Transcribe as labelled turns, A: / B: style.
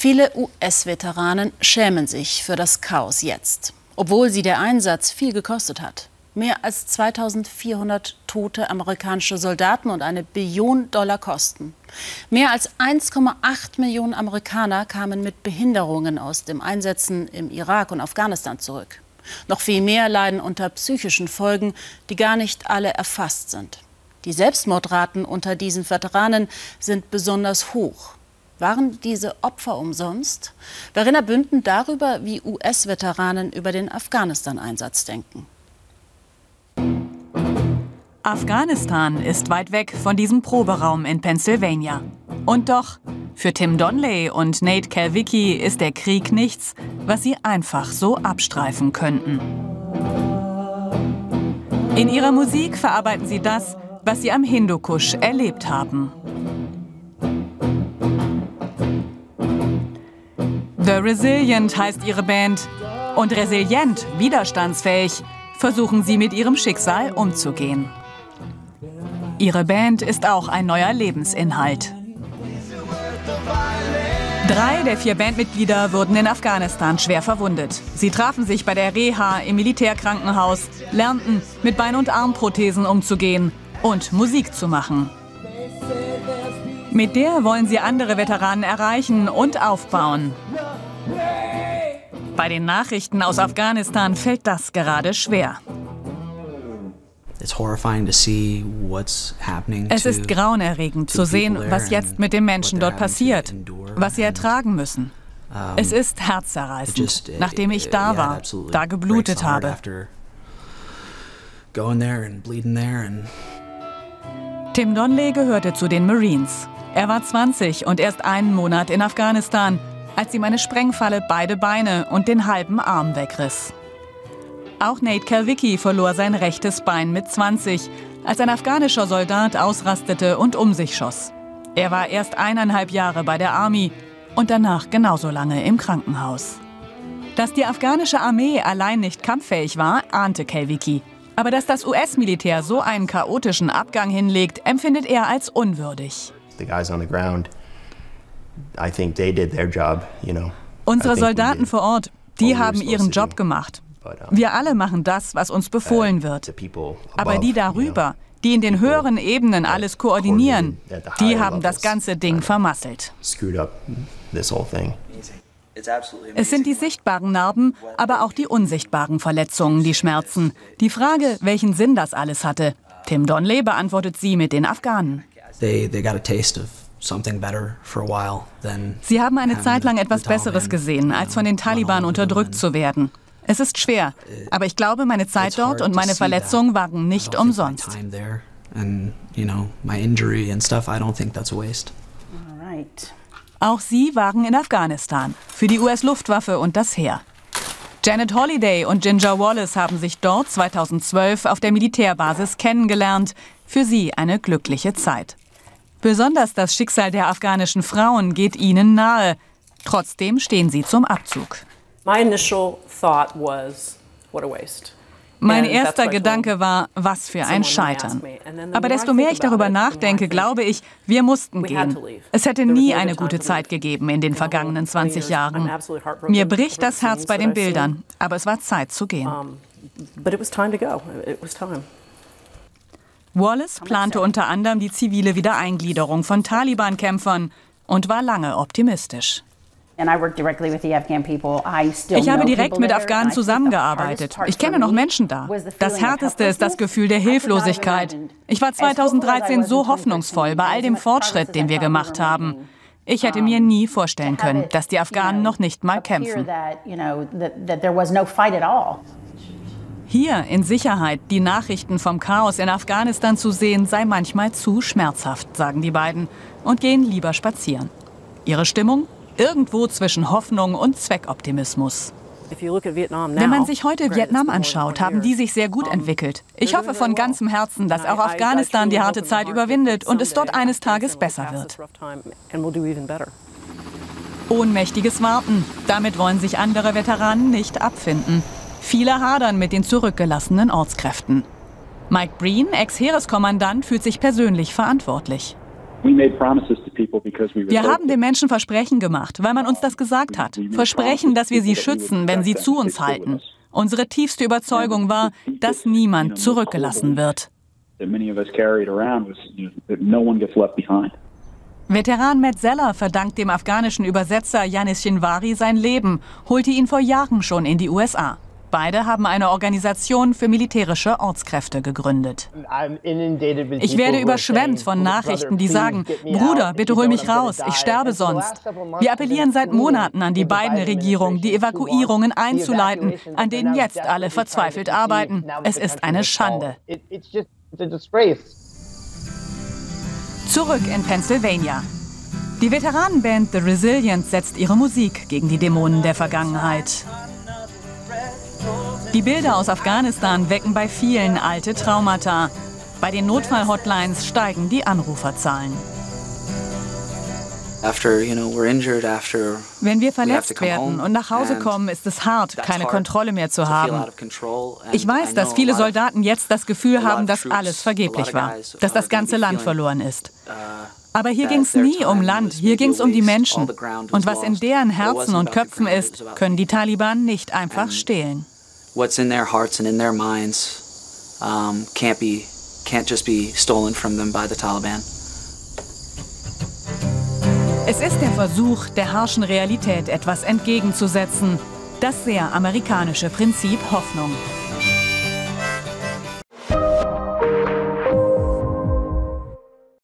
A: Viele US-Veteranen schämen sich für das Chaos jetzt, obwohl sie der Einsatz viel gekostet hat. Mehr als 2400 tote amerikanische Soldaten und eine Billion Dollar Kosten. Mehr als 1,8 Millionen Amerikaner kamen mit Behinderungen aus den Einsätzen im Irak und Afghanistan zurück. Noch viel mehr leiden unter psychischen Folgen, die gar nicht alle erfasst sind. Die Selbstmordraten unter diesen Veteranen sind besonders hoch. Waren diese Opfer umsonst? Verena Bünden darüber, wie US-Veteranen über den Afghanistan-Einsatz denken.
B: Afghanistan ist weit weg von diesem Proberaum in Pennsylvania. Und doch, für Tim Donley und Nate Kalwicki ist der Krieg nichts, was sie einfach so abstreifen könnten. In ihrer Musik verarbeiten sie das, was sie am Hindukusch erlebt haben. The Resilient heißt ihre Band. Und resilient, widerstandsfähig, versuchen sie mit ihrem Schicksal umzugehen. Ihre Band ist auch ein neuer Lebensinhalt. Drei der vier Bandmitglieder wurden in Afghanistan schwer verwundet. Sie trafen sich bei der Reha im Militärkrankenhaus, lernten, mit Bein- und Armprothesen umzugehen und Musik zu machen. Mit der wollen sie andere Veteranen erreichen und aufbauen. Bei den Nachrichten aus Afghanistan fällt das gerade schwer. Es ist grauenerregend zu sehen, was jetzt mit den Menschen dort passiert, was sie ertragen müssen. Es ist herzzerreißend, nachdem ich da war, da geblutet habe. Tim Donley gehörte zu den Marines. Er war 20 und erst einen Monat in Afghanistan, als ihm eine Sprengfalle beide Beine und den halben Arm wegriss. Auch Nate Kalwicki verlor sein rechtes Bein mit 20, als ein afghanischer Soldat ausrastete und um sich schoss. Er war erst eineinhalb Jahre bei der Army und danach genauso lange im Krankenhaus. Dass die afghanische Armee allein nicht kampffähig war, ahnte Kalwicki. Aber dass das US-Militär so einen chaotischen Abgang hinlegt, empfindet er als unwürdig. Unsere Soldaten vor Ort, die haben ihren Job gemacht. Wir alle machen das, was uns befohlen wird. Aber die darüber, die in den höheren Ebenen alles koordinieren, die haben das ganze Ding vermasselt. Es sind die sichtbaren Narben, aber auch die unsichtbaren Verletzungen, die schmerzen. Die Frage, welchen Sinn das alles hatte. Tim Donley beantwortet sie mit den Afghanen. Sie haben eine Zeit lang etwas Besseres gesehen, als von den Taliban unterdrückt zu werden. Es ist schwer, aber ich glaube, meine Zeit dort und meine Verletzungen waren nicht umsonst. Auch sie waren in Afghanistan für die US-Luftwaffe und das Heer. Janet Holliday und Ginger Wallace haben sich dort 2012 auf der Militärbasis kennengelernt. Für sie eine glückliche Zeit. Besonders das Schicksal der afghanischen Frauen geht ihnen nahe. Trotzdem stehen sie zum Abzug. My initial thought was, what a waste. Mein erster Gedanke war, was für ein Scheitern. Aber desto mehr ich darüber nachdenke, glaube ich, wir mussten gehen. Es hätte nie eine gute Zeit gegeben in den vergangenen 20 Jahren. Mir bricht das Herz bei den Bildern, aber es war Zeit zu gehen. Wallace plante unter anderem die zivile Wiedereingliederung von Taliban-Kämpfern und war lange optimistisch. Ich habe direkt mit Afghanen zusammengearbeitet. Ich kenne noch Menschen da. Das Härteste ist das Gefühl der Hilflosigkeit. Ich war 2013 so hoffnungsvoll bei all dem Fortschritt, den wir gemacht haben. Ich hätte mir nie vorstellen können, dass die Afghanen noch nicht mal kämpfen. Hier in Sicherheit die Nachrichten vom Chaos in Afghanistan zu sehen, sei manchmal zu schmerzhaft, sagen die beiden und gehen lieber spazieren. Ihre Stimmung Irgendwo zwischen Hoffnung und Zweckoptimismus. Wenn man sich heute Vietnam anschaut, haben die sich sehr gut entwickelt. Ich hoffe von ganzem Herzen, dass auch Afghanistan die harte Zeit überwindet und es dort eines Tages besser wird. Ohnmächtiges Warten. Damit wollen sich andere Veteranen nicht abfinden. Viele hadern mit den zurückgelassenen Ortskräften. Mike Breen, Ex-Heereskommandant, fühlt sich persönlich verantwortlich. Wir haben den Menschen Versprechen gemacht, weil man uns das gesagt hat. Versprechen, dass wir sie schützen, wenn sie zu uns halten. Unsere tiefste Überzeugung war, dass niemand zurückgelassen wird. Veteran Matt Zeller verdankt dem afghanischen Übersetzer Yanis Shinwari sein Leben, holte ihn vor Jahren schon in die USA. Beide haben eine Organisation für militärische Ortskräfte gegründet. Ich werde überschwemmt von Nachrichten, die sagen, Bruder, bitte hol mich raus, ich sterbe sonst. Wir appellieren seit Monaten an die beiden Regierungen, die Evakuierungen einzuleiten, an denen jetzt alle verzweifelt arbeiten. Es ist eine Schande. Zurück in Pennsylvania. Die Veteranenband The Resilience setzt ihre Musik gegen die Dämonen der Vergangenheit. Die Bilder aus Afghanistan wecken bei vielen alte Traumata. Bei den Notfall-Hotlines steigen die Anruferzahlen. Wenn wir verletzt werden und nach Hause kommen, ist es hart, keine Kontrolle mehr zu haben. Ich weiß, dass viele Soldaten jetzt das Gefühl haben, dass alles vergeblich war, dass das ganze Land verloren ist. Uh, Aber hier ging es nie um Land, hier ging es um die Menschen. Und was in deren Herzen und Köpfen ist, können die Taliban nicht einfach stehlen what's in their hearts and in their minds um, can't be can't just be stolen from them by the Taliban. Es ist der Versuch, der harschen Realität etwas entgegenzusetzen. Das sehr amerikanische Prinzip Hoffnung.